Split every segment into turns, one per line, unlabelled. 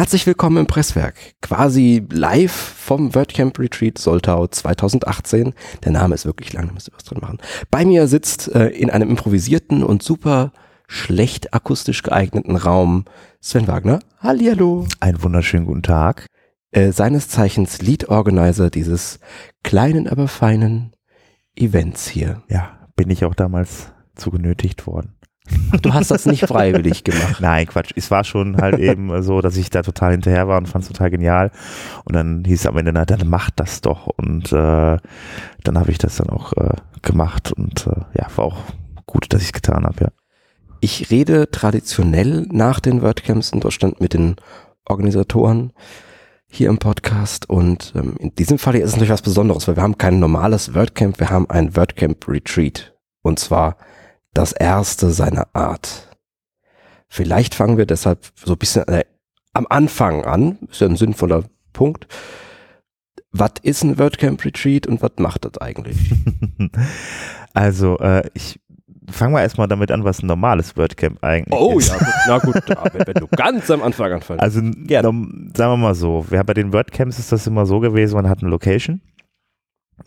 Herzlich willkommen im Presswerk, quasi live vom WordCamp Retreat Soltau 2018. Der Name ist wirklich lang, da müsst ihr was drin machen. Bei mir sitzt äh, in einem improvisierten und super schlecht akustisch geeigneten Raum Sven Wagner. Hallihallo.
Einen wunderschönen guten Tag.
Äh, seines Zeichens Lead Organizer dieses kleinen, aber feinen Events hier.
Ja, bin ich auch damals zu genötigt worden.
Du hast das nicht freiwillig gemacht.
Nein, Quatsch. Es war schon halt eben so, dass ich da total hinterher war und fand es total genial. Und dann hieß es am Ende, na, dann mach das doch. Und äh, dann habe ich das dann auch äh, gemacht und äh, ja, war auch gut, dass ich es getan habe, ja.
Ich rede traditionell nach den WordCamps in Deutschland mit den Organisatoren hier im Podcast und ähm, in diesem Fall hier ist es natürlich was Besonderes, weil wir haben kein normales WordCamp, wir haben ein WordCamp Retreat und zwar das erste seiner Art. Vielleicht fangen wir deshalb so ein bisschen äh, am Anfang an, ist ja ein sinnvoller Punkt. Was ist ein WordCamp Retreat und was macht das eigentlich?
also, äh, ich fange mal erstmal damit an, was ein normales WordCamp eigentlich
oh,
ist.
Oh ja, na gut, wenn, wenn, du ganz am Anfang anfängst.
Also, ja. sagen wir mal so, wir, bei den WordCamps ist das immer so gewesen, man hat eine Location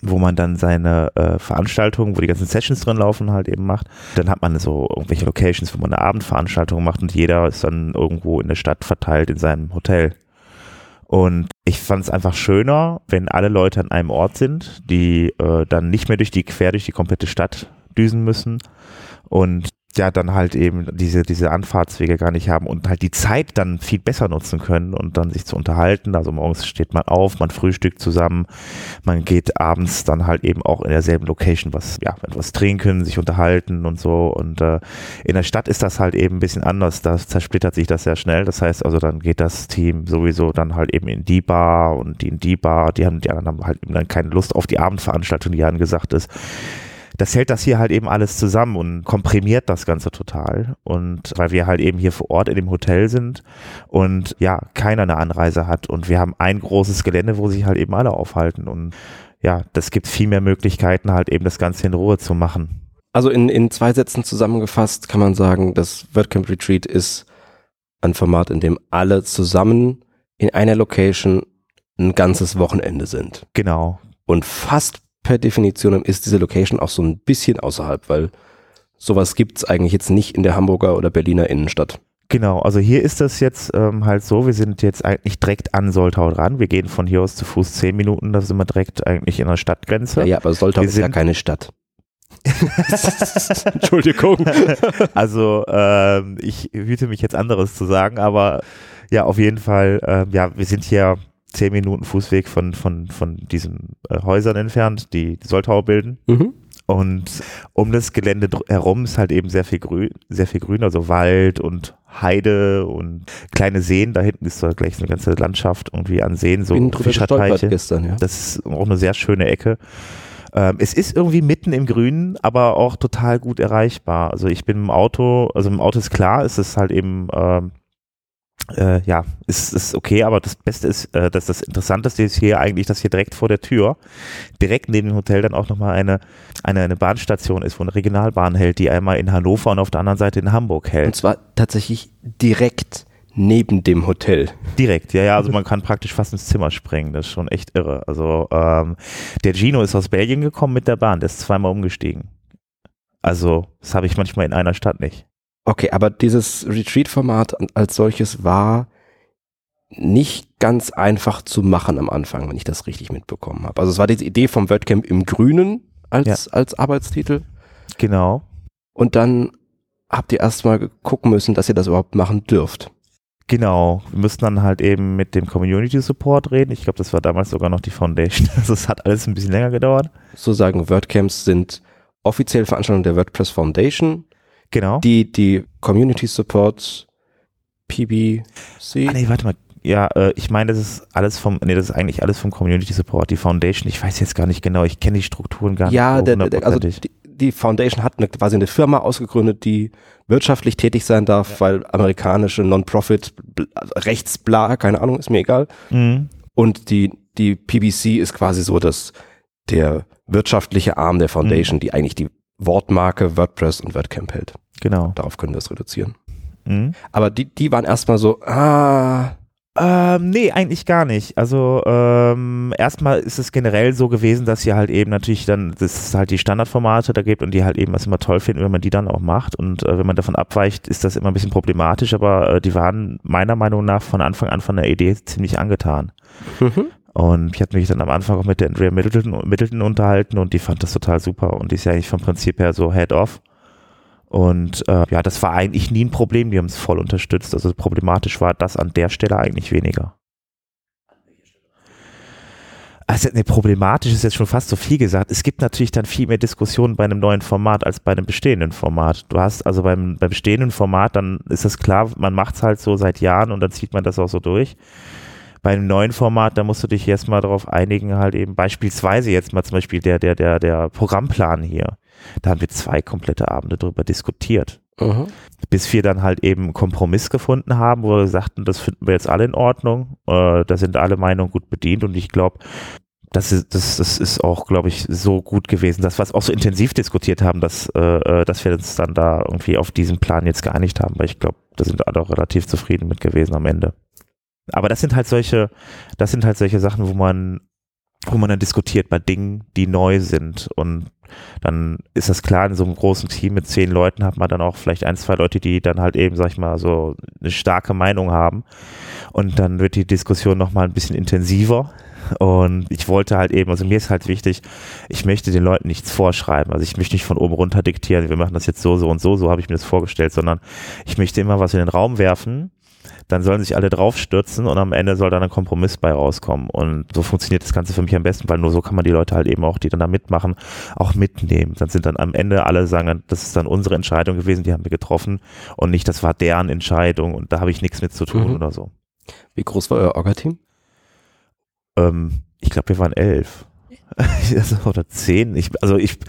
wo man dann seine äh, Veranstaltungen, wo die ganzen Sessions drin laufen, halt eben macht. Dann hat man so irgendwelche Locations, wo man eine Abendveranstaltung macht und jeder ist dann irgendwo in der Stadt verteilt in seinem Hotel. Und ich fand es einfach schöner, wenn alle Leute an einem Ort sind, die äh, dann nicht mehr durch die quer durch die komplette Stadt düsen müssen und ja dann halt eben diese, diese Anfahrtswege gar nicht haben und halt die Zeit dann viel besser nutzen können und dann sich zu unterhalten. Also morgens steht man auf, man frühstückt zusammen, man geht abends dann halt eben auch in derselben Location was, ja, etwas trinken, sich unterhalten und so. Und äh, in der Stadt ist das halt eben ein bisschen anders. Da zersplittert sich das sehr schnell. Das heißt also, dann geht das Team sowieso dann halt eben in die Bar und die in die Bar, die haben, die anderen haben halt eben dann keine Lust auf die Abendveranstaltung, die angesagt ist das hält das hier halt eben alles zusammen und komprimiert das Ganze total. Und weil wir halt eben hier vor Ort in dem Hotel sind und ja, keiner eine Anreise hat und wir haben ein großes Gelände, wo sich halt eben alle aufhalten und ja, das gibt viel mehr Möglichkeiten halt eben das Ganze in Ruhe zu machen.
Also in, in zwei Sätzen zusammengefasst kann man sagen, das WordCamp Retreat ist ein Format, in dem alle zusammen in einer Location ein ganzes Wochenende sind.
Genau.
Und fast per Definition ist diese Location auch so ein bisschen außerhalb, weil sowas gibt's eigentlich jetzt nicht in der Hamburger oder Berliner Innenstadt.
Genau, also hier ist das jetzt ähm, halt so, wir sind jetzt eigentlich direkt an Soltau dran. Wir gehen von hier aus zu Fuß zehn Minuten, da sind wir direkt eigentlich in der Stadtgrenze.
Ja, ja aber Soltau wir ist ja keine Stadt. Entschuldigung.
also ähm, ich hüte mich jetzt anderes zu sagen, aber ja, auf jeden Fall, äh, ja, wir sind hier zehn Minuten Fußweg von, von, von diesen äh, Häusern entfernt, die die Soltau bilden. Mhm. Und um das Gelände herum ist halt eben sehr viel grün, sehr viel grün, also Wald und Heide und kleine Seen. Da hinten ist da gleich eine ganze Landschaft irgendwie an Seen, so
Fischerteiche. Gestern, ja.
Das ist auch eine sehr schöne Ecke. Ähm, es ist irgendwie mitten im Grünen, aber auch total gut erreichbar. Also ich bin im Auto, also im Auto ist klar, es ist halt eben ähm, äh, ja, ist, ist okay, aber das Beste ist, äh, dass das Interessanteste ist hier eigentlich, dass hier direkt vor der Tür, direkt neben dem Hotel dann auch nochmal eine, eine, eine Bahnstation ist, wo eine Regionalbahn hält, die einmal in Hannover und auf der anderen Seite in Hamburg hält. Und
zwar tatsächlich direkt neben dem Hotel.
Direkt, ja, ja, also man kann praktisch fast ins Zimmer springen, das ist schon echt irre. Also ähm, der Gino ist aus Belgien gekommen mit der Bahn, der ist zweimal umgestiegen. Also das habe ich manchmal in einer Stadt nicht.
Okay, aber dieses Retreat-Format als solches war nicht ganz einfach zu machen am Anfang, wenn ich das richtig mitbekommen habe. Also es war diese Idee vom WordCamp im Grünen als, ja. als Arbeitstitel.
Genau.
Und dann habt ihr erstmal gucken müssen, dass ihr das überhaupt machen dürft.
Genau, wir müssten dann halt eben mit dem Community Support reden. Ich glaube, das war damals sogar noch die Foundation. Also es hat alles ein bisschen länger gedauert.
So sagen WordCamps sind offiziell Veranstaltungen der WordPress Foundation
Genau.
Die, die Community Support PBC.
Ah, nee, warte mal. Ja, äh, ich meine, das ist alles vom, nee, das ist eigentlich alles vom Community Support, die Foundation. Ich weiß jetzt gar nicht genau, ich kenne die Strukturen gar
ja, nicht. Ja, also die, die, Foundation hat eine, quasi eine Firma ausgegründet, die wirtschaftlich tätig sein darf, ja. weil amerikanische Non-Profit, Rechtsbla, keine Ahnung, ist mir egal. Mhm. Und die, die PBC ist quasi so, dass der wirtschaftliche Arm der Foundation, mhm. die eigentlich die Wortmarke WordPress und WordCamp hält.
Genau.
Darauf können wir es reduzieren. Mhm. Aber die, die waren erstmal so, ah,
Ähm, nee, eigentlich gar nicht. Also ähm, erstmal ist es generell so gewesen, dass ihr halt eben natürlich dann, das ist halt die Standardformate da gibt und die halt eben was immer toll finden, wenn man die dann auch macht. Und äh, wenn man davon abweicht, ist das immer ein bisschen problematisch, aber äh, die waren meiner Meinung nach von Anfang an von der Idee ziemlich angetan. Mhm. Und ich hatte mich dann am Anfang auch mit der Andrea Middleton, Middleton unterhalten und die fand das total super und die ist ja eigentlich vom Prinzip her so head-off. Und äh, ja, das war eigentlich nie ein Problem, die haben es voll unterstützt. Also problematisch war das an der Stelle eigentlich weniger. Also ne, problematisch ist jetzt schon fast so viel gesagt. Es gibt natürlich dann viel mehr Diskussionen bei einem neuen Format als bei einem bestehenden Format. Du hast also beim, beim bestehenden Format, dann ist das klar, man macht es halt so seit Jahren und dann zieht man das auch so durch. Bei einem neuen Format, da musst du dich erstmal darauf einigen, halt eben beispielsweise jetzt mal zum Beispiel der, der, der, der Programmplan hier. Da haben wir zwei komplette Abende drüber diskutiert. Mhm. Bis wir dann halt eben einen Kompromiss gefunden haben, wo wir sagten, das finden wir jetzt alle in Ordnung. Äh, da sind alle Meinungen gut bedient und ich glaube, das ist, das, das ist auch, glaube ich, so gut gewesen, dass wir es auch so intensiv diskutiert haben, dass, äh, äh, dass wir uns dann da irgendwie auf diesen Plan jetzt geeinigt haben, weil ich glaube, da sind alle auch relativ zufrieden mit gewesen am Ende. Aber das sind halt solche, das sind halt solche Sachen, wo man, wo man dann diskutiert bei Dingen, die neu sind und dann ist das klar, in so einem großen Team mit zehn Leuten hat man dann auch vielleicht ein, zwei Leute, die dann halt eben, sag ich mal, so eine starke Meinung haben. Und dann wird die Diskussion nochmal ein bisschen intensiver. Und ich wollte halt eben, also mir ist halt wichtig, ich möchte den Leuten nichts vorschreiben. Also ich möchte nicht von oben runter diktieren, wir machen das jetzt so, so und so, so habe ich mir das vorgestellt, sondern ich möchte immer was in den Raum werfen dann sollen sich alle draufstürzen und am Ende soll dann ein Kompromiss bei rauskommen. Und so funktioniert das Ganze für mich am besten, weil nur so kann man die Leute halt eben auch, die dann da mitmachen, auch mitnehmen. Dann sind dann am Ende alle sagen, das ist dann unsere Entscheidung gewesen, die haben wir getroffen und nicht, das war deren Entscheidung und da habe ich nichts mit zu tun mhm. oder so.
Wie groß war euer Orga-Team?
Ähm, ich glaube, wir waren elf. oder zehn. Ich, also ich,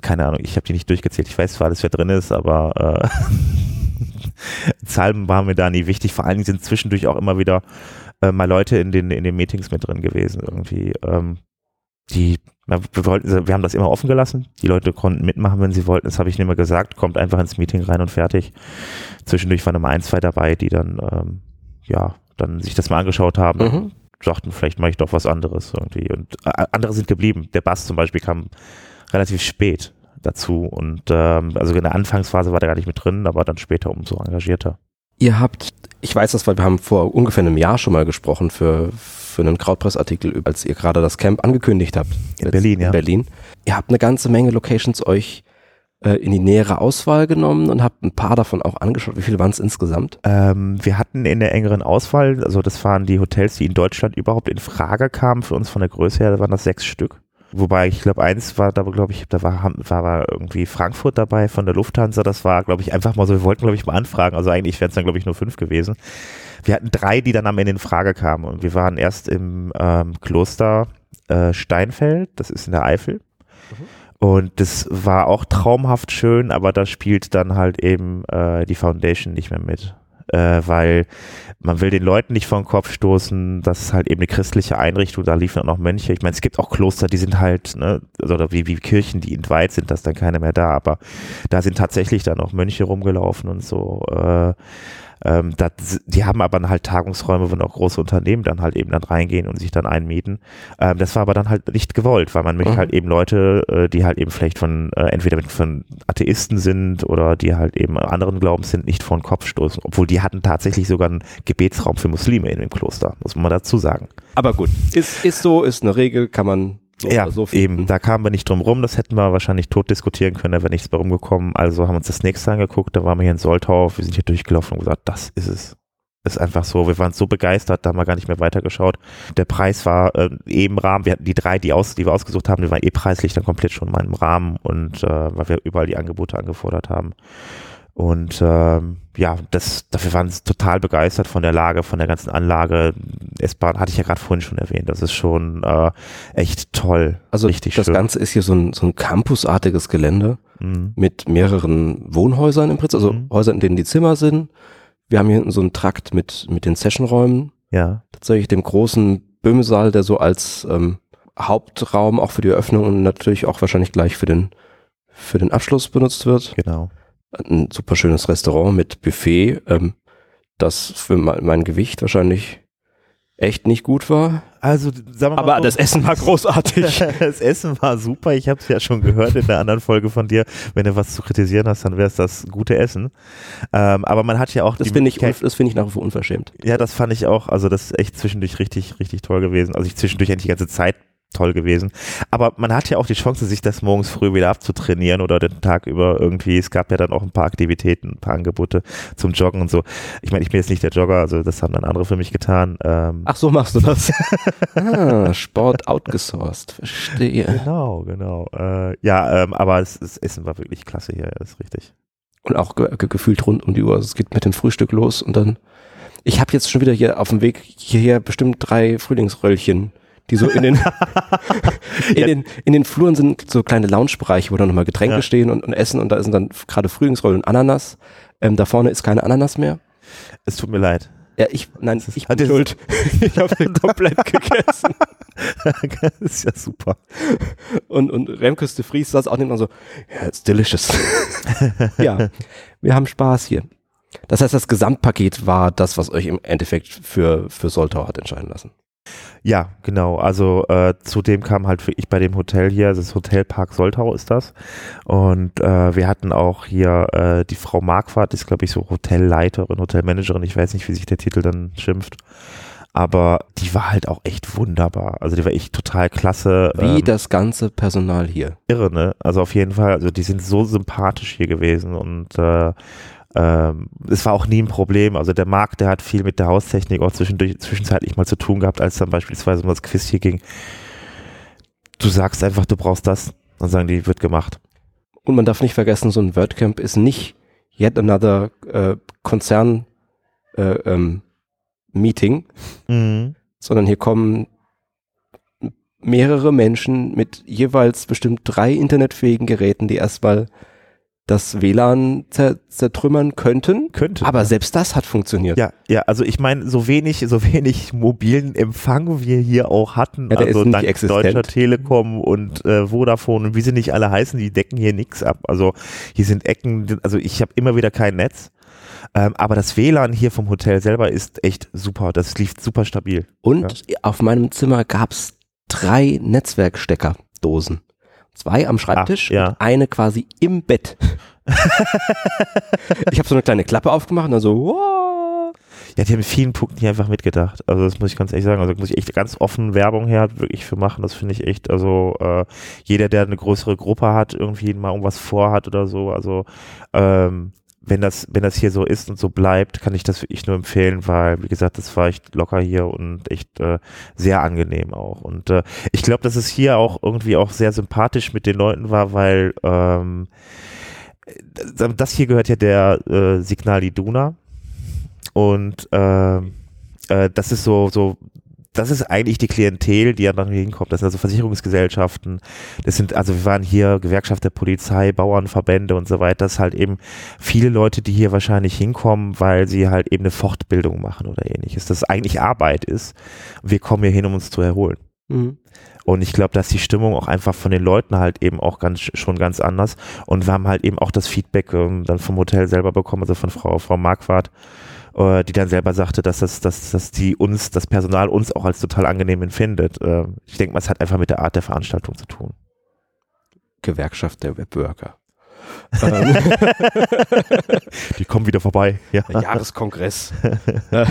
keine Ahnung, ich habe die nicht durchgezählt. Ich weiß zwar alles, wer drin ist, aber äh, Zahlen waren mir da nie wichtig. Vor allen Dingen sind zwischendurch auch immer wieder äh, mal Leute in den, in den Meetings mit drin gewesen irgendwie. Ähm, die, wir, wollten, wir haben das immer offen gelassen. Die Leute konnten mitmachen, wenn sie wollten. Das habe ich nicht mehr gesagt. Kommt einfach ins Meeting rein und fertig. Zwischendurch waren immer ein, zwei dabei, die dann, ähm, ja, dann sich das mal angeschaut haben. Mhm. Sagten, vielleicht mache ich doch was anderes irgendwie. Und äh, andere sind geblieben. Der Bass zum Beispiel kam relativ spät dazu. Und ähm, also in der Anfangsphase war der gar nicht mit drin, aber dann später umso engagierter.
Ihr habt, ich weiß das, weil wir haben vor ungefähr einem Jahr schon mal gesprochen für, für einen Krautpressartikel, als ihr gerade das Camp angekündigt habt.
In Berlin, ja.
In Berlin. Ihr habt eine ganze Menge Locations euch äh, in die nähere Auswahl genommen und habt ein paar davon auch angeschaut. Wie viele waren es insgesamt?
Ähm, wir hatten in der engeren Auswahl, also das waren die Hotels, die in Deutschland überhaupt in Frage kamen für uns von der Größe her, da waren das sechs Stück. Wobei ich glaube, eins war da, glaube ich, da war, war, war irgendwie Frankfurt dabei von der Lufthansa. Das war, glaube ich, einfach mal so, wir wollten, glaube ich, mal anfragen. Also eigentlich wären es dann, glaube ich, nur fünf gewesen. Wir hatten drei, die dann am Ende in Frage kamen. Und wir waren erst im ähm, Kloster äh, Steinfeld, das ist in der Eifel. Mhm. Und das war auch traumhaft schön, aber da spielt dann halt eben äh, die Foundation nicht mehr mit äh, weil man will den Leuten nicht vor den Kopf stoßen, das ist halt eben eine christliche Einrichtung, da liefen auch noch Mönche. Ich meine, es gibt auch Kloster, die sind halt, ne, oder wie, wie Kirchen, die entweiht sind, dass dann keiner mehr da, aber da sind tatsächlich dann auch Mönche rumgelaufen und so. Äh, ähm, das, die haben aber halt Tagungsräume, wo auch große Unternehmen dann halt eben dann reingehen und sich dann einmieten. Ähm, das war aber dann halt nicht gewollt, weil man möchte mhm. halt eben Leute, äh, die halt eben vielleicht von äh, entweder von Atheisten sind oder die halt eben anderen Glaubens sind, nicht vor den Kopf stoßen. Obwohl die hatten tatsächlich sogar einen Gebetsraum für Muslime in dem Kloster, muss man dazu sagen.
Aber gut, ist, ist so, ist eine Regel, kann man
so ja, so eben, da kamen wir nicht drum rum, das hätten wir wahrscheinlich tot diskutieren können, da wäre nichts mehr rumgekommen. Also haben wir uns das nächste angeguckt, da waren wir hier in Soltau, wir sind hier durchgelaufen und gesagt, das ist es. Ist einfach so, wir waren so begeistert, da haben wir gar nicht mehr weitergeschaut. Der Preis war äh, eben Rahmen, wir hatten die drei, die, aus, die wir ausgesucht haben, die waren eh preislich dann komplett schon mal im Rahmen und äh, weil wir überall die Angebote angefordert haben. Und ähm, ja, das, dafür waren sie total begeistert von der Lage, von der ganzen Anlage. S-Bahn hatte ich ja gerade vorhin schon erwähnt. Das ist schon äh, echt toll.
Also Richtig das schön. Ganze ist hier so ein, so ein campusartiges Gelände mhm. mit mehreren Wohnhäusern im Prinzip, also mhm. Häusern, in denen die Zimmer sind. Wir haben hier hinten so einen Trakt mit, mit den Sessionräumen.
Ja.
Tatsächlich dem großen Böhmesaal, der so als ähm, Hauptraum auch für die Eröffnung und natürlich auch wahrscheinlich gleich für den, für den Abschluss benutzt wird.
Genau
ein super schönes Restaurant mit Buffet, ähm, das für mein, Gewicht wahrscheinlich echt nicht gut war.
Also, sagen wir mal
Aber
so,
das Essen war großartig.
das Essen war super. Ich habe es ja schon gehört in der anderen Folge von dir. Wenn du was zu kritisieren hast, dann wäre es das gute Essen. Ähm, aber man hat ja auch
Das finde ich, das finde ich nach wie vor unverschämt.
Ja, das fand ich auch. Also das ist echt zwischendurch richtig, richtig toll gewesen. Also ich zwischendurch eigentlich die ganze Zeit toll gewesen. Aber man hat ja auch die Chance, sich das morgens früh wieder abzutrainieren oder den Tag über irgendwie. Es gab ja dann auch ein paar Aktivitäten, ein paar Angebote zum Joggen und so. Ich meine, ich bin jetzt nicht der Jogger, also das haben dann andere für mich getan. Ähm,
Ach, so machst du das. ah, Sport outgesourced. Verstehe.
Genau, genau. Äh, ja, ähm, aber das, das Essen war wirklich klasse hier, ja, das ist richtig.
Und auch ge ge gefühlt rund um die Uhr. Also es geht mit dem Frühstück los und dann. Ich habe jetzt schon wieder hier auf dem Weg hierher bestimmt drei Frühlingsröllchen, die so in den, in, den in den Fluren sind so kleine Loungebereiche, wo dann nochmal Getränke
Ja.
stehen und, und Essen und da sind dann gerade Frühlingsrollen und Ananas. Ähm, da vorne ist keine Ananas mehr.
Es tut mir leid.
Ja, ich, nein, ich bin schuld. Ich habe den komplett gegessen.
das ist ja super.
Und, und Remkes de Vries saß auch nicht mal so, ja, it's delicious. ja, wir haben Spaß hier. Das heißt, das Gesamtpaket war das, was euch im Endeffekt für, für Soltau hat entscheiden lassen.
Ja, genau. Also äh, zudem kam halt wirklich bei dem Hotel hier, das Hotelpark Soltau ist das. Und äh, wir hatten auch hier äh, die Frau Marquardt, ist glaube ich so Hotelleiterin, Hotelmanagerin, ich weiß nicht, wie sich der Titel dann schimpft. Aber die war halt auch echt wunderbar. Also die war echt total klasse.
Wie
ähm,
das ganze Personal hier.
irre, ne? Also auf jeden Fall, also die sind so sympathisch hier gewesen und äh, ähm, es war auch nie ein Problem. Also der Marc, der hat viel mit der Haustechnik auch zwischendurch, zwischenzeitlich mal zu tun gehabt, als dann beispielsweise um das Quiz hier ging. Du sagst einfach, du brauchst das, dann sagen die, wird gemacht.
Und man darf nicht vergessen, so ein WordCamp ist nicht yet another äh, Konzern äh, ähm, Meeting,
Mhm.
sondern hier kommen mehrere Menschen mit jeweils bestimmt drei internetfähigen Geräten, die erstmal das WLAN zer zertrümmern könnten.
Könnte.
Aber selbst das hat funktioniert.
ja, ja, also ich meine, so wenig, so wenig mobilen Empfang wir hier auch hatten,
Ja,
also dank
existent.
Deutscher Telekom und äh, Vodafone und wie sie nicht alle heißen, die decken hier nichts ab. Also hier sind Ecken, also ich habe immer wieder kein Netz. Ähm, aber das WLAN hier vom Hotel selber ist echt super. Das lief super stabil.
Und auf meinem Zimmer gab's drei Netzwerksteckerdosen. Zwei am Schreibtisch
Ah, ja.
und eine quasi im Bett. ich habe so eine kleine Klappe aufgemacht und dann so, wow.
Ja, die haben in vielen Punkten hier einfach mitgedacht. Also das muss ich ganz ehrlich sagen. Also da muss ich echt ganz offen Werbung her wirklich für machen. Das finde ich echt, also äh, jeder, der eine größere Gruppe hat, irgendwie mal irgendwas vorhat oder so, also ähm, wenn das, wenn das hier so ist und so bleibt, kann ich das wirklich nur empfehlen, weil, wie gesagt, das war echt locker hier und echt äh, sehr angenehm auch. Und äh, ich glaube, dass es hier auch irgendwie auch sehr sympathisch mit den Leuten war, weil ähm, das das hier gehört ja der äh, Signal Iduna. Und ähm, äh, das ist so, so, das ist eigentlich die Klientel, die ja dann hier hinkommt. Das sind also Versicherungsgesellschaften. Das sind, also wir waren hier Gewerkschaft der Polizei, Bauernverbände und so weiter. Das ist halt eben viele Leute, die hier wahrscheinlich hinkommen, weil sie halt eben eine Fortbildung machen oder ähnliches. Das eigentlich Arbeit ist. Wir kommen hier hin, um uns zu erholen.
Mhm.
Und ich glaube, dass die Stimmung auch einfach von den Leuten halt eben auch ganz schon ganz anders. Und wir haben halt eben auch das Feedback ähm, dann vom Hotel selber bekommen, also von Frau, Frau Marquardt, äh, die dann selber sagte, dass das, dass, dass die uns, das Personal uns auch als total angenehm empfindet. Äh, ich denke mal, es hat einfach mit der Art der Veranstaltung zu tun.
Gewerkschaft der Webworker. ähm,
Die kommen wieder vorbei. Ja.
Jahreskongress.
Wir,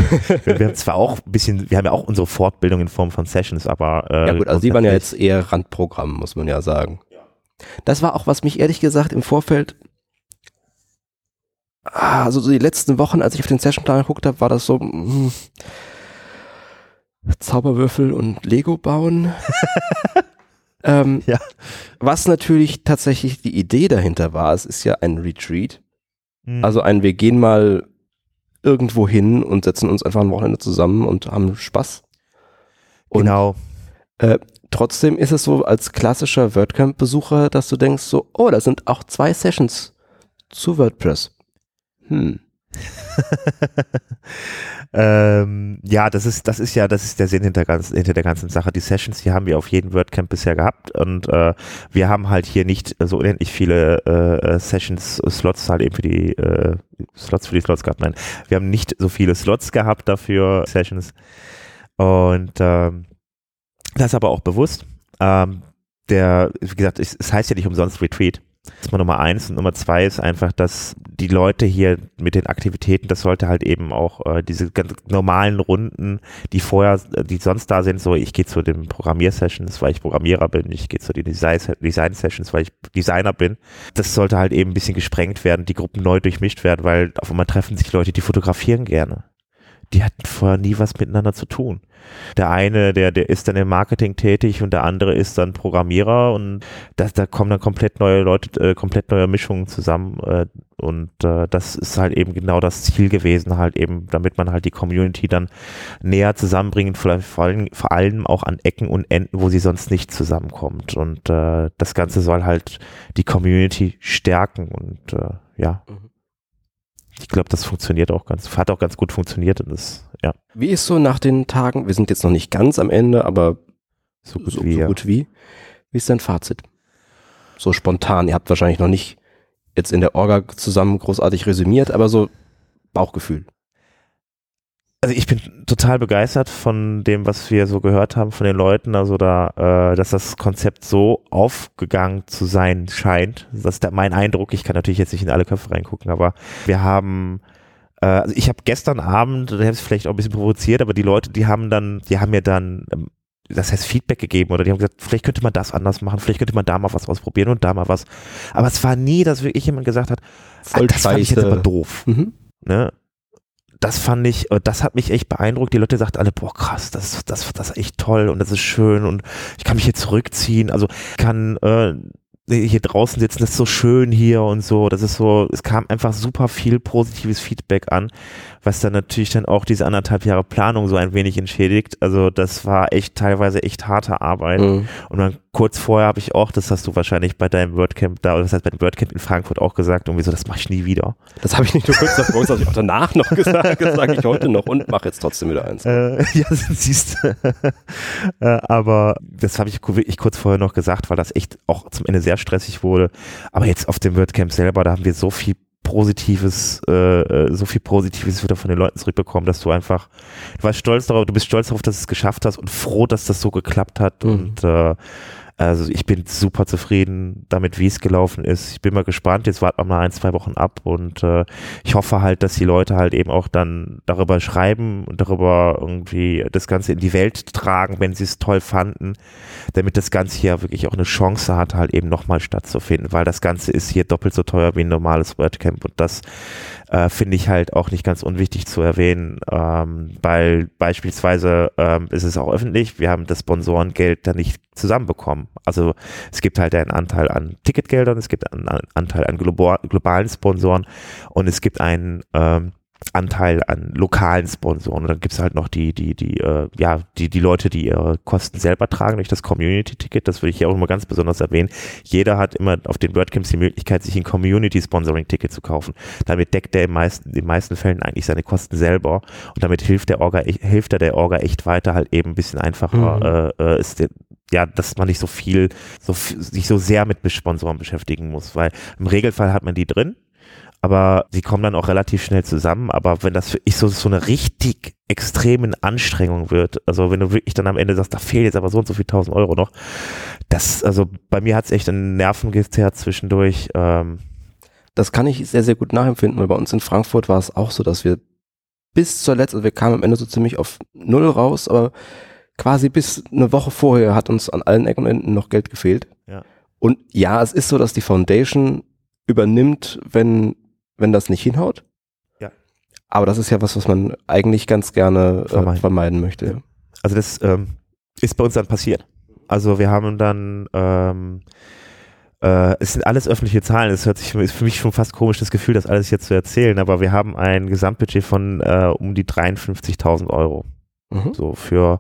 wir haben zwar auch ein bisschen, wir haben ja auch unsere Fortbildung in Form von Sessions, aber äh,
Ja gut, also die waren ja jetzt eher Randprogramm, muss man ja sagen. Das war auch, was mich ehrlich gesagt im Vorfeld, also so die letzten Wochen, als ich auf den Sessionplan geguckt habe, war das so hm, Zauberwürfel und Lego bauen. ähm,
Ja.
Was natürlich tatsächlich die Idee dahinter war, es ist ja ein Retreat,
Hm.
also ein wir gehen mal irgendwo hin und setzen uns einfach ein Wochenende zusammen und haben Spaß. Und
genau.
äh, trotzdem ist es so als klassischer WordCamp-Besucher, dass du denkst so, oh, da sind auch zwei Sessions zu WordPress. Hm.
ähm, ja, das ist, das ist ja, das ist der Sinn hinter, ganz, hinter der ganzen Sache. Die Sessions, die haben wir auf jedem WordCamp bisher gehabt und äh, wir haben halt hier nicht so unendlich viele äh, Sessions, äh, Slots halt eben für die äh, Slots für die Slots gehabt. Nein, wir haben nicht so viele Slots gehabt dafür, Sessions. Und ähm, das aber auch bewusst. Ähm, der, wie gesagt, es, es heißt ja nicht umsonst Retreat. Das ist mal Nummer eins. Und Nummer zwei ist einfach, dass die Leute hier mit den Aktivitäten, das sollte halt eben auch äh, diese ganz normalen Runden, die vorher, die sonst da sind, so ich gehe zu den Programmiersessions, weil ich Programmierer bin, ich gehe zu den Design-Sessions, weil ich Designer bin. Das sollte halt eben ein bisschen gesprengt werden, die Gruppen neu durchmischt werden, weil auf einmal treffen sich Leute, die fotografieren gerne die hatten vorher nie was miteinander zu tun. Der eine, der, der ist dann im Marketing tätig und der andere ist dann Programmierer und das, da kommen dann komplett neue Leute, äh, komplett neue Mischungen zusammen äh, und äh, das ist halt eben genau das Ziel gewesen, halt eben, damit man halt die Community dann näher zusammenbringt, vielleicht vor allem, vor allem auch an Ecken und Enden, wo sie sonst nicht zusammenkommt und äh, das Ganze soll halt die Community stärken und äh, ja. Mhm ich glaube, das funktioniert auch ganz, hat auch ganz gut funktioniert und das, ja.
Wie ist so nach den Tagen, wir sind jetzt noch nicht ganz am Ende, aber so gut, so, wie, so gut wie. Wie ist dein Fazit? So spontan, ihr habt wahrscheinlich noch nicht jetzt in der Orga zusammen großartig resümiert, aber so Bauchgefühl
also ich bin total begeistert von dem, was wir so gehört haben von den Leuten, also da, äh, dass das Konzept so aufgegangen zu sein scheint. Das ist mein Eindruck. Ich kann natürlich jetzt nicht in alle Köpfe reingucken, aber wir haben äh, also ich habe gestern Abend, da habe ich vielleicht auch ein bisschen provoziert, aber die Leute, die haben dann, die haben mir dann ähm, das heißt Feedback gegeben oder die haben gesagt, vielleicht könnte man das anders machen, vielleicht könnte man da mal was ausprobieren und da mal was. Aber es war nie, dass wirklich jemand gesagt hat,
Voll das fand ich jetzt aber
doof. Mhm. Ne? Das fand ich, äh, das hat mich echt beeindruckt. Die Leute sagten alle, boah, krass, das, das, das ist echt toll und das ist schön und ich kann mich hier zurückziehen. Also kann äh, hier draußen sitzen, das ist so schön hier und so. Das ist so, es kam einfach super viel positives Feedback an was dann natürlich dann auch diese anderthalb Jahre Planung so ein wenig entschädigt. Also das war echt teilweise echt harte Arbeit. Mhm. Und dann kurz vorher habe ich auch, das hast du wahrscheinlich bei deinem WordCamp da, oder das heißt bei dem WordCamp in Frankfurt auch gesagt, irgendwie so, das mache ich nie wieder.
Das habe ich nicht nur kurz davor gesagt, das habe ich auch danach noch gesagt, das sage ich heute noch und mache jetzt trotzdem wieder eins.
Äh, ja, siehst du. äh, aber das habe ich wirklich kurz vorher noch gesagt, weil das echt auch zum Ende sehr stressig wurde. Aber jetzt auf dem WordCamp selber, da haben wir so viel Positives, äh, äh, so viel Positives wieder von den Leuten zurückbekommen, dass du einfach, du warst stolz darauf, du bist stolz darauf, dass du es geschafft hast und froh, dass das so geklappt hat mhm. und äh, also ich bin super zufrieden damit, wie es gelaufen ist. Ich bin mal gespannt. Jetzt warten wir mal ein, zwei Wochen ab und äh, ich hoffe halt, dass die Leute halt eben auch dann darüber schreiben und darüber irgendwie das Ganze in die Welt tragen, wenn sie es toll fanden, damit das Ganze hier wirklich auch eine Chance hat, halt eben nochmal stattzufinden, weil das Ganze ist hier doppelt so teuer wie ein normales WordCamp und das äh, finde ich halt auch nicht ganz unwichtig zu erwähnen, ähm, weil beispielsweise ähm, ist es auch öffentlich, wir haben das Sponsorengeld da nicht zusammenbekommen. Also es gibt halt einen Anteil an Ticketgeldern, es gibt einen Anteil an globalen Sponsoren und es gibt einen ähm, Anteil an lokalen Sponsoren. Und dann gibt es halt noch die, die, die, äh, ja, die, die Leute, die ihre Kosten selber tragen durch das Community-Ticket. Das würde ich hier auch immer ganz besonders erwähnen. Jeder hat immer auf den WordCamps die Möglichkeit, sich ein Community-Sponsoring-Ticket zu kaufen. Damit deckt er in, meisten, in den meisten Fällen eigentlich seine Kosten selber. Und damit hilft der Orga, hilft er der Orga echt weiter, halt eben ein bisschen einfacher mhm. äh, äh ist ja, dass man nicht so viel, so, sich so sehr mit Sponsoren beschäftigen muss, weil im Regelfall hat man die drin aber sie kommen dann auch relativ schnell zusammen. Aber wenn das für ich so, so eine richtig extremen Anstrengung wird, also wenn du wirklich dann am Ende sagst, da fehlt jetzt aber so und so viel tausend Euro noch, das, also bei mir hat es echt einen Nerven gezerrt zwischendurch. Ähm.
Das kann ich sehr, sehr gut nachempfinden, weil bei uns in Frankfurt war es auch so, dass wir bis zur letzten, also wir kamen am Ende so ziemlich auf Null raus, aber quasi bis eine Woche vorher hat uns an allen Ecken und Enden noch Geld gefehlt.
Ja.
Und ja, es ist so, dass die Foundation übernimmt, wenn wenn das nicht hinhaut.
Ja.
Aber das ist ja was, was man eigentlich ganz gerne äh, vermeiden. vermeiden, möchte. Ja.
Also das ähm, ist bei uns dann passiert. Also wir haben dann ähm, äh, es sind alles öffentliche Zahlen. Es hört sich ist für mich schon fast komisch das Gefühl, das alles jetzt zu erzählen. Aber wir haben ein Gesamtbudget von äh, um die 53.000 Euro. Mhm. So für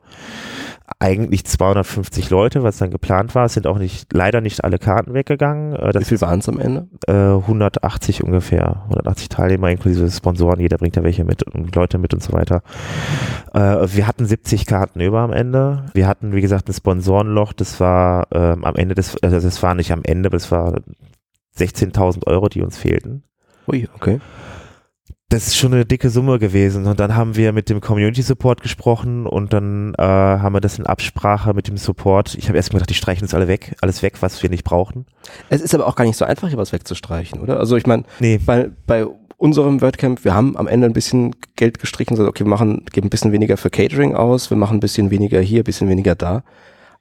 eigentlich 250 Leute, was dann geplant war. Es sind auch nicht, leider nicht alle Karten weggegangen.
Äh, das Wie viel waren es am Ende?
Äh, 180 ungefähr. 180 Teilnehmer inklusive Sponsoren. Jeder bringt da welche mit und Leute mit und so weiter. Äh, wir hatten 70 Karten über am Ende. Wir hatten, wie gesagt, ein Sponsorenloch. Das war ähm, am Ende des, also das war nicht am Ende, aber es war 16.000 Euro, die uns fehlten.
Ui, okay
das ist schon eine dicke Summe gewesen. Und dann haben wir mit dem Community Support gesprochen und dann äh, haben wir das in Absprache mit dem Support. Ich habe erst gedacht, die streichen uns alle weg, alles weg, was wir nicht brauchen.
Es ist aber auch gar nicht so einfach, hier was wegzustreichen, oder? Also ich meine,
Nee.
bei, bei unserem WordCamp, wir haben am Ende ein bisschen Geld gestrichen, so okay, wir machen, geben ein bisschen weniger für Catering aus, wir machen ein bisschen weniger hier, ein bisschen weniger da.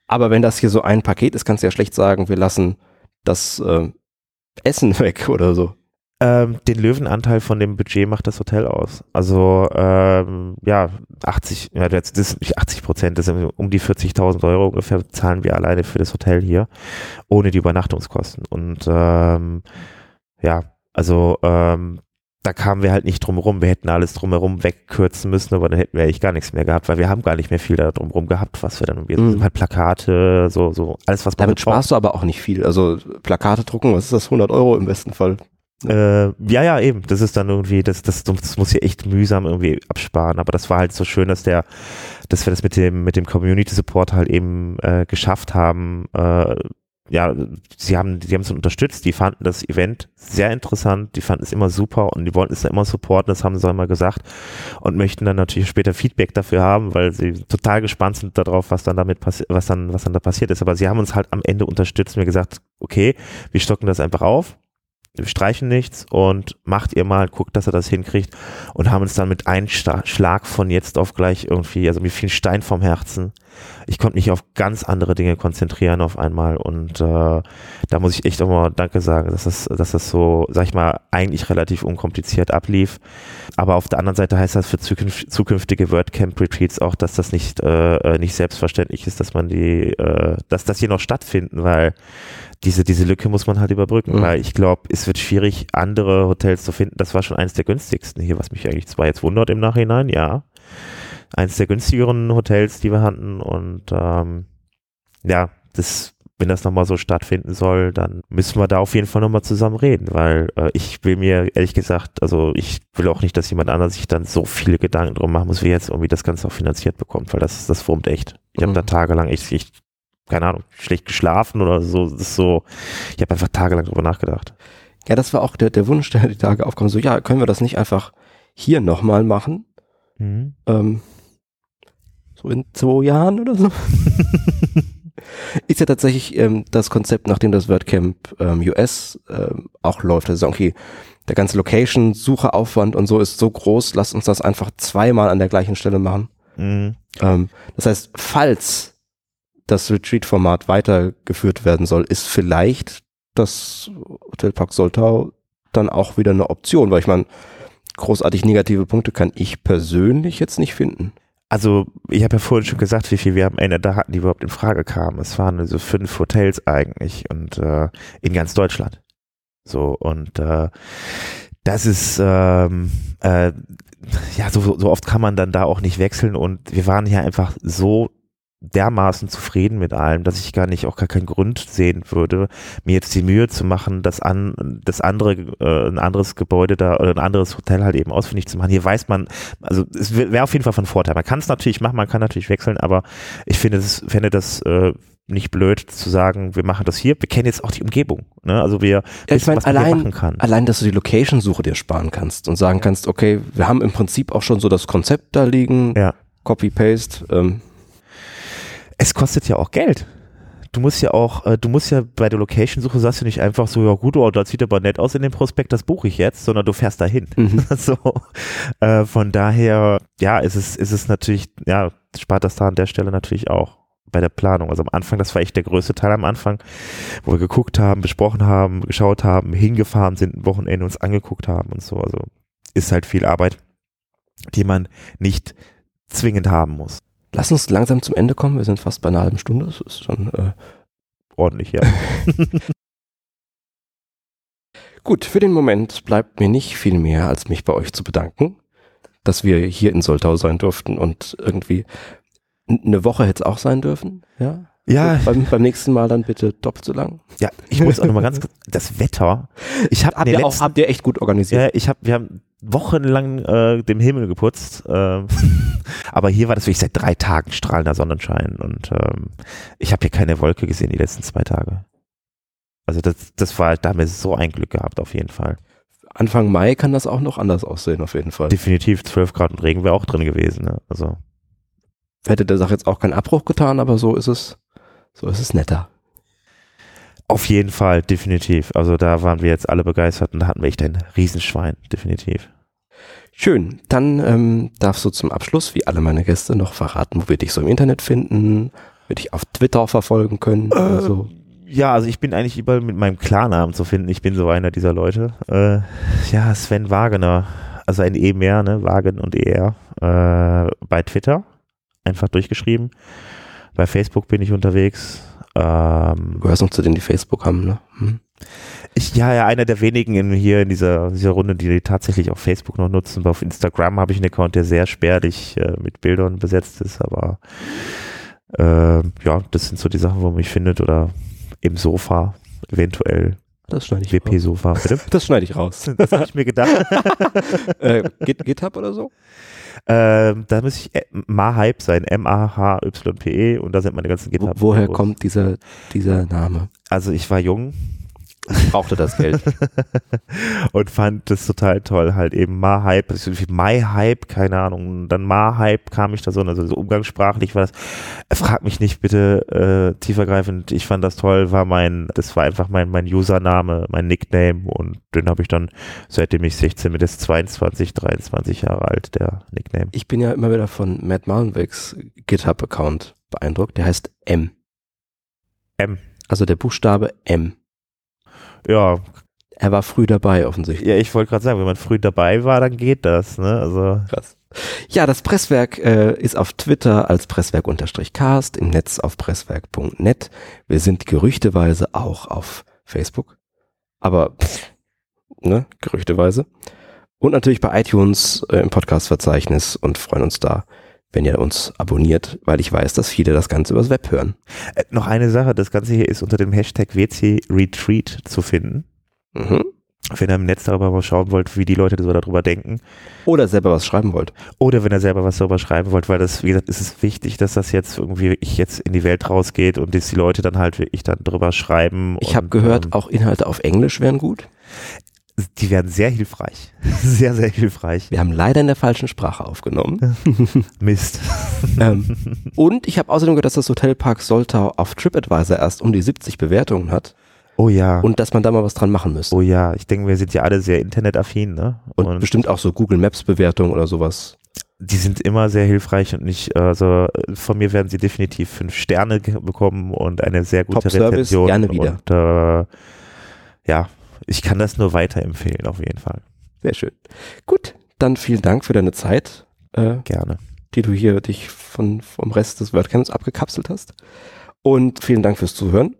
Aber wenn das hier so ein Paket ist, kannst du ja schlecht sagen, wir lassen das äh, Essen weg oder so.
Ähm, den Löwenanteil von dem Budget macht das Hotel aus. Also ähm, ja, 80, ja, das das sind nicht 80 Prozent, das sind um die 40.000 Euro ungefähr zahlen wir alleine für das Hotel hier, ohne die Übernachtungskosten. Und ähm, ja, also ähm, da kamen wir halt nicht drum rum. Wir hätten alles drumherum wegkürzen müssen, aber dann hätten wir eigentlich gar nichts mehr gehabt, weil wir haben gar nicht mehr viel da drumherum gehabt, was wir dann, wir
Mhm.
sind halt Plakate, so, so, alles was man
Damit
braucht.
sparst du aber auch nicht viel. Also Plakate drucken, was ist das, 100 Euro im besten Fall?
Äh, ja, ja, eben. Das ist dann irgendwie, das, das, das muss hier echt mühsam irgendwie absparen. Aber das war halt so schön, dass der, dass wir das mit dem, mit dem Community Support halt eben äh, geschafft haben. Äh, ja, sie haben, die haben es unterstützt. Die fanden das Event sehr interessant. Die fanden es immer super und die wollten es dann immer supporten. Das haben sie immer gesagt und möchten dann natürlich später Feedback dafür haben, weil sie total gespannt sind darauf, was dann damit passiert, was dann, was dann da passiert ist. Aber sie haben uns halt am Ende unterstützt und mir gesagt, okay, wir stocken das einfach auf wir streichen nichts und macht ihr mal, guckt, dass er das hinkriegt und haben uns dann mit einem Schlag von jetzt auf gleich irgendwie, also mir fiel ein Stein vom Herzen. Ich konnte mich auf ganz andere Dinge konzentrieren auf einmal und äh, da muss ich echt auch mal Danke sagen, dass das, dass das so, sag ich mal, eigentlich relativ unkompliziert ablief. Aber auf der anderen Seite heißt das für zukünf zukünftige WordCamp-Retreats auch, dass das nicht, äh, äh, nicht selbstverständlich ist, dass man die, äh, dass das hier noch stattfinden, weil diese, diese Lücke muss man halt überbrücken,
Mhm.
weil ich glaube, es wird schwierig, andere Hotels zu finden. Das war schon eines der günstigsten hier, was mich eigentlich zwar jetzt wundert im Nachhinein, ja. Eines der günstigeren Hotels, die wir hatten und ähm, ja, das, wenn das nochmal so stattfinden soll, dann müssen wir da auf jeden Fall nochmal zusammen reden, weil äh, ich will mir ehrlich gesagt, also ich will auch nicht, dass jemand anders sich dann so viele Gedanken drum machen muss, wie jetzt irgendwie das Ganze auch finanziert bekommt, weil das, das wurmt echt. Ich habe
Mhm.
da tagelang echt, echt, keine Ahnung, schlecht geschlafen oder so. Das ist so, ich habe einfach tagelang drüber nachgedacht.
Ja, das war auch der, der Wunsch, der die Tage aufkam. So, ja, können wir das nicht einfach hier nochmal machen? Ähm, so in zwei Jahren oder so? ist ja tatsächlich ähm, das Konzept, nachdem das WordCamp ähm, US ähm, auch läuft. Also okay, der ganze Location-Sucheaufwand und so ist so groß, lasst uns das einfach zweimal an der gleichen Stelle machen.
Mhm.
Ähm, das heißt, falls das Retreat-Format weitergeführt werden soll, ist vielleicht das Hotelpark Soltau dann auch wieder eine Option, weil ich meine, großartig negative Punkte kann ich persönlich jetzt nicht finden.
Also, ich habe ja vorhin schon gesagt, wie viel wir am Ende da hatten, die überhaupt in Frage kamen. Es waren so fünf Hotels eigentlich und äh, in ganz Deutschland. So, und äh, das ist, ähm, äh, ja, so, so oft kann man dann da auch nicht wechseln und wir waren hier einfach so dermaßen zufrieden mit allem, dass ich gar nicht auch gar keinen Grund sehen würde, mir jetzt die Mühe zu machen, das an das andere äh, ein anderes Gebäude da oder ein anderes Hotel halt eben ausfindig zu machen. Hier weiß man, also es wäre auf jeden Fall von Vorteil. Man kann es natürlich machen, man kann natürlich wechseln, aber ich finde es fände das äh, nicht blöd zu sagen, wir machen das hier. Wir kennen jetzt auch die Umgebung, ne? Also wir
Ja, ich
wissen,
meine, allein,
machen kann.
allein, dass du die Location-Suche dir sparen kannst und sagen kannst, okay, wir haben im Prinzip auch schon so das Konzept da liegen,
Ja.
Copy-Paste, ähm,
es kostet ja auch Geld. Du musst ja auch, äh, du musst ja bei der Location-Suche sagst du nicht einfach so, ja gut, oh, das sieht aber nett aus in dem Prospekt, das buche ich jetzt, sondern du fährst dahin.
mhm.
so, äh, von daher, ja, ist es, ist es natürlich, ja, spart das da an der Stelle natürlich auch bei der Planung. Also am Anfang, das war echt der größte Teil am Anfang, wo wir geguckt haben, besprochen haben, geschaut haben, hingefahren sind, ein Wochenende uns angeguckt haben und so. Also ist halt viel Arbeit, die man nicht zwingend haben muss.
Lass uns langsam zum Ende kommen. Wir sind fast bei einer halben Stunde. Das ist schon äh,
Ordentlich, ja.
gut. Für den Moment bleibt mir nicht viel mehr, als mich bei euch zu bedanken, dass wir hier in Soltau sein durften und irgendwie eine Woche hätte es auch sein dürfen. Ja.
Ja,
Beim, beim nächsten Mal dann bitte doppelt so lang.
ja, ich muss auch nochmal ganz kurz, das Wetter. Ich habe
Habt ihr, auch,
letzten,
habt ihr echt gut organisiert.
ja, ich habe, wir haben wochenlang äh, den Himmel geputzt, ähm, aber hier war das wirklich seit drei Tagen strahlender Sonnenschein und ähm, ich habe hier keine Wolke gesehen die letzten zwei Tage. Also das, das war, da haben wir so ein Glück gehabt auf jeden Fall.
Anfang Mai kann das auch noch anders aussehen, auf jeden Fall.
Definitiv 12 Grad und Regen wäre auch drin gewesen. Ne? Also
Hätte der Sache jetzt auch keinen Abbruch getan, aber so ist es, so ist es netter.
Auf jeden Fall, definitiv. Also da waren wir jetzt alle begeistert und da hatten wir echt ein Riesenschwein, definitiv.
Schön. Dann ähm, darfst du zum Abschluss, wie alle meine Gäste, noch verraten, wo wir dich so im Internet finden, wir dich auf Twitter verfolgen können oder
Äh,
so.
Ja, also ich bin eigentlich überall mit meinem Klarnamen zu finden. Ich bin so einer dieser Leute. Äh, ja, Sven Wagener. Also ein E mehr, ne? Wagen und ER. Äh, bei Twitter. Einfach durchgeschrieben. Bei Facebook bin ich unterwegs. Ähm,
Du gehörst noch zu denen, die Facebook haben, ne? Hm.
ich, ja, ja, einer der wenigen in, hier in dieser, dieser Runde, die tatsächlich auf Facebook noch nutzen. Auf Instagram habe ich einen Account, der sehr spärlich äh, mit Bildern besetzt ist, aber äh, ja, das sind so die Sachen, wo man mich findet oder im Sofa, eventuell
Das schneide ich raus.
WP-Sofa. Bitte?
Das schneide ich raus.
Das habe ich mir gedacht.
äh, Git, GitHub oder so?
ähm, da muss ich äh, Mahype sein, M-A-H-Y-P-E und da sind meine ganzen
Wo,
GitHub.
woher kommt dieser, dieser Name?
Also ich war jung
Brauchte das Geld.
und fand das total toll, halt eben Ma-Hype, das ist irgendwie My-Hype, keine Ahnung, und dann Ma-Hype kam ich da so, also so umgangssprachlich war das, äh, frag mich nicht bitte äh, tiefergreifend, ich fand das toll, war mein, das war einfach mein, mein Username, mein Nickname und den habe ich dann, seitdem ich 16 bin, das 22, 23 Jahre alt, der Nickname.
Ich bin ja immer wieder von Matt Mullenwegs GitHub-Account beeindruckt. Der heißt M.
M.
Also der Buchstabe M.
Ja,
Er war früh dabei, offensichtlich.
ja, ich wollte gerade sagen, wenn man früh dabei war, dann geht das, ne, also.
Krass. Ja, das Presswerk äh, ist auf Twitter als Presswerk-Cast, im Netz auf presswerk.net. Wir sind gerüchteweise auch auf Facebook. Aber, pff, ne, gerüchteweise. Und natürlich bei iTunes äh, im Podcast-Verzeichnis und freuen uns da, wenn ihr uns abonniert, weil ich weiß, dass viele das Ganze übers Web hören.
Äh, noch eine Sache, das Ganze hier ist unter dem Hashtag WC Retreat zu finden.
Mhm.
Wenn ihr im Netz darüber mal schauen wollt, wie die Leute so darüber denken.
Oder selber was schreiben wollt.
Oder wenn ihr selber was darüber schreiben wollt, weil das, wie gesagt, ist es wichtig, dass das jetzt irgendwie wirklich jetzt in die Welt rausgeht und dass die Leute dann halt wirklich dann drüber schreiben.
Ich habe gehört,
ähm,
auch Inhalte auf Englisch wären gut.
Die werden sehr hilfreich. sehr, sehr hilfreich.
Wir haben leider in der falschen Sprache aufgenommen.
Mist.
ähm, und ich habe außerdem gehört, dass das Hotelpark Soltau auf TripAdvisor erst um die 70 Bewertungen hat
Oh ja.
und dass man da mal was dran machen müsste.
oh ja. Ich denke, wir sind ja alle sehr internetaffin, ne?
Und, bestimmt auch so Google Maps Bewertungen oder sowas.
die sind immer sehr hilfreich und nicht, also von mir werden sie definitiv fünf Sterne bekommen und eine sehr gute
Top-Service,
Rezension.
gerne wieder.
Und äh, ja, ich kann das nur weiterempfehlen, auf jeden Fall.
Sehr schön. Gut, dann vielen Dank für deine Zeit, äh,
Gerne.
die du hier dich von, vom Rest des WordCamps abgekapselt hast. Und vielen Dank fürs Zuhören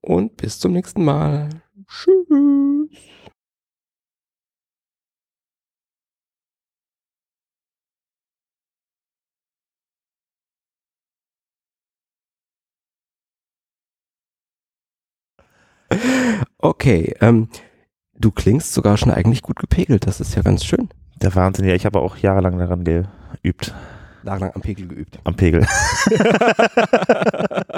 und bis zum nächsten Mal. Tschüss. Okay, ähm, du klingst sogar schon eigentlich gut gepegelt. Das ist ja ganz schön.
Der Wahnsinn, ja, ich habe auch jahrelang daran geübt,
Jahrelang am Pegel geübt.
am Pegel.